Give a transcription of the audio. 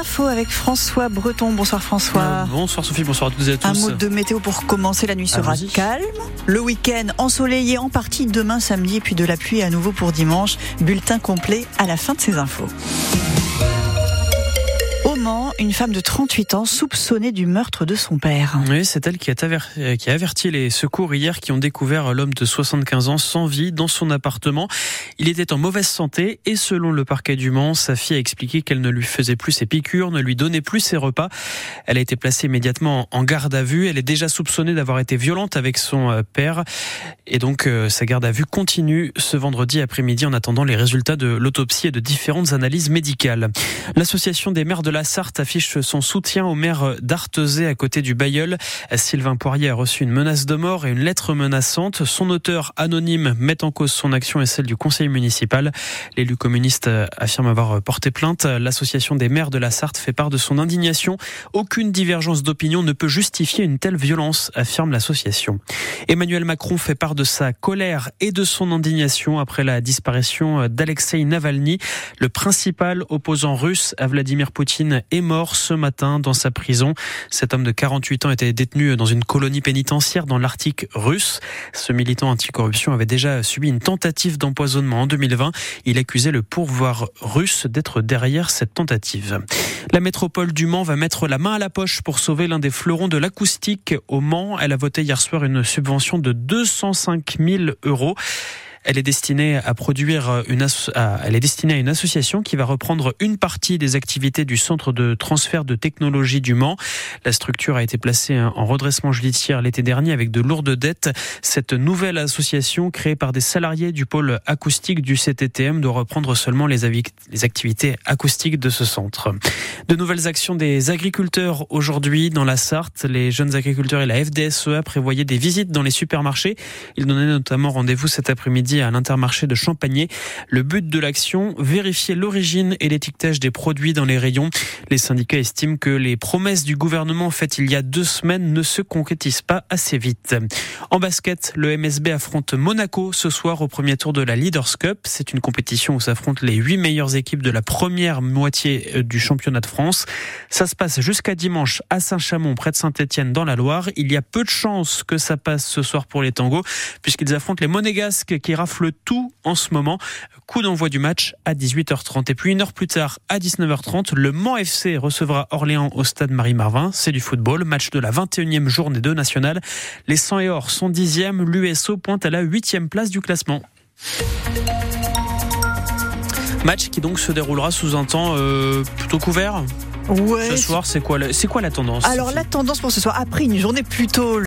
infos avec François Breton. Bonsoir François. Euh, bonsoir Sophie, bonsoir à toutes et à tous. Un mot de météo pour commencer. La nuit sera calme. Le week-end ensoleillé en partie demain samedi et puis de la pluie à nouveau pour dimanche. Bulletin complet à la fin de ces infos une femme de 38 ans soupçonnée du meurtre de son père. Oui, c'est elle qui a, averti les secours hier qui ont découvert l'homme de 75 ans sans vie dans son appartement. Il était en mauvaise santé et selon le parquet du Mans, sa fille a expliqué qu'elle ne lui faisait plus ses piqûres, ne lui donnait plus ses repas. Elle a été placée immédiatement en garde à vue. Elle est déjà soupçonnée d'avoir été violente avec son euh, père et donc euh, sa garde à vue continue ce vendredi après-midi en attendant les résultats de l'autopsie et de différentes analyses médicales. L'association des maires de la Sarthe affiche son soutien au maire d'Artezé à côté du Bayeul. Sylvain Poirier a reçu une menace de mort et une lettre menaçante. Son auteur anonyme met en cause son action et celle du conseil municipal. L'élu communiste affirme avoir porté plainte. L'association des maires de la Sarthe fait part de son indignation. Aucune divergence d'opinion ne peut justifier une telle violence, affirme l'association. Emmanuel Macron fait part de sa colère et de son indignation après la disparition d'Alexei Navalny, le principal opposant russe à Vladimir Poutine est mort ce matin dans sa prison. Cet homme de 48 ans était détenu dans une colonie pénitentiaire dans l'Arctique russe. Ce militant anticorruption avait déjà subi une tentative d'empoisonnement en 2020. Il accusait le pourvoir russe d'être derrière cette tentative. La métropole du Mans va mettre la main à la poche pour sauver l'un des fleurons de l'acoustique au Mans. Elle a voté hier soir une subvention de 205 000 euros. Elle est destinée à produire une elle est destinée à une association qui va reprendre une partie des activités du centre de transfert de technologie du Mans. La structure a été placée en redressement judiciaire l'été dernier avec de lourdes dettes. Cette nouvelle association créée par des salariés du pôle acoustique du CTTM doit reprendre seulement les activités acoustiques de ce centre. De nouvelles actions des agriculteurs aujourd'hui dans la Sarthe. Les jeunes agriculteurs et la FDSEA prévoyaient des visites dans les supermarchés. Ils donnaient notamment rendez-vous cet après-midi à l'intermarché de Champagné. Le but de l'action, vérifier l'origine et l'étiquetage des produits dans les rayons. Les syndicats estiment que les promesses du gouvernement faites il y a deux semaines ne se concrétisent pas assez vite. En basket, le MSB affronte Monaco ce soir au premier tour de la Leaders Cup. C'est une compétition où s'affrontent les huit meilleures équipes de la première moitié euh, du championnat de France. Ça se passe jusqu'à dimanche à Saint-Chamond, près de Saint-Etienne, dans la Loire. Il y a peu de chances que ça passe ce soir pour les tangos, puisqu'ils affrontent les Monégasques qui rafle tout en ce moment. Coup d'envoi du match à 18h30. Et puis une heure plus tard, à 19h30, le Mans FC recevra Orléans au stade Marie-Marvin. C'est du football. Match de la 21e journée de nationale. Les 100 et or sont dixièmes. L'USO pointe à la huitième place du classement. Match qui donc se déroulera sous un temps euh, plutôt couvert. Ouais. Ce soir, c'est quoi, c'est quoi la tendance Alors la tendance pour ce soir, après une journée plutôt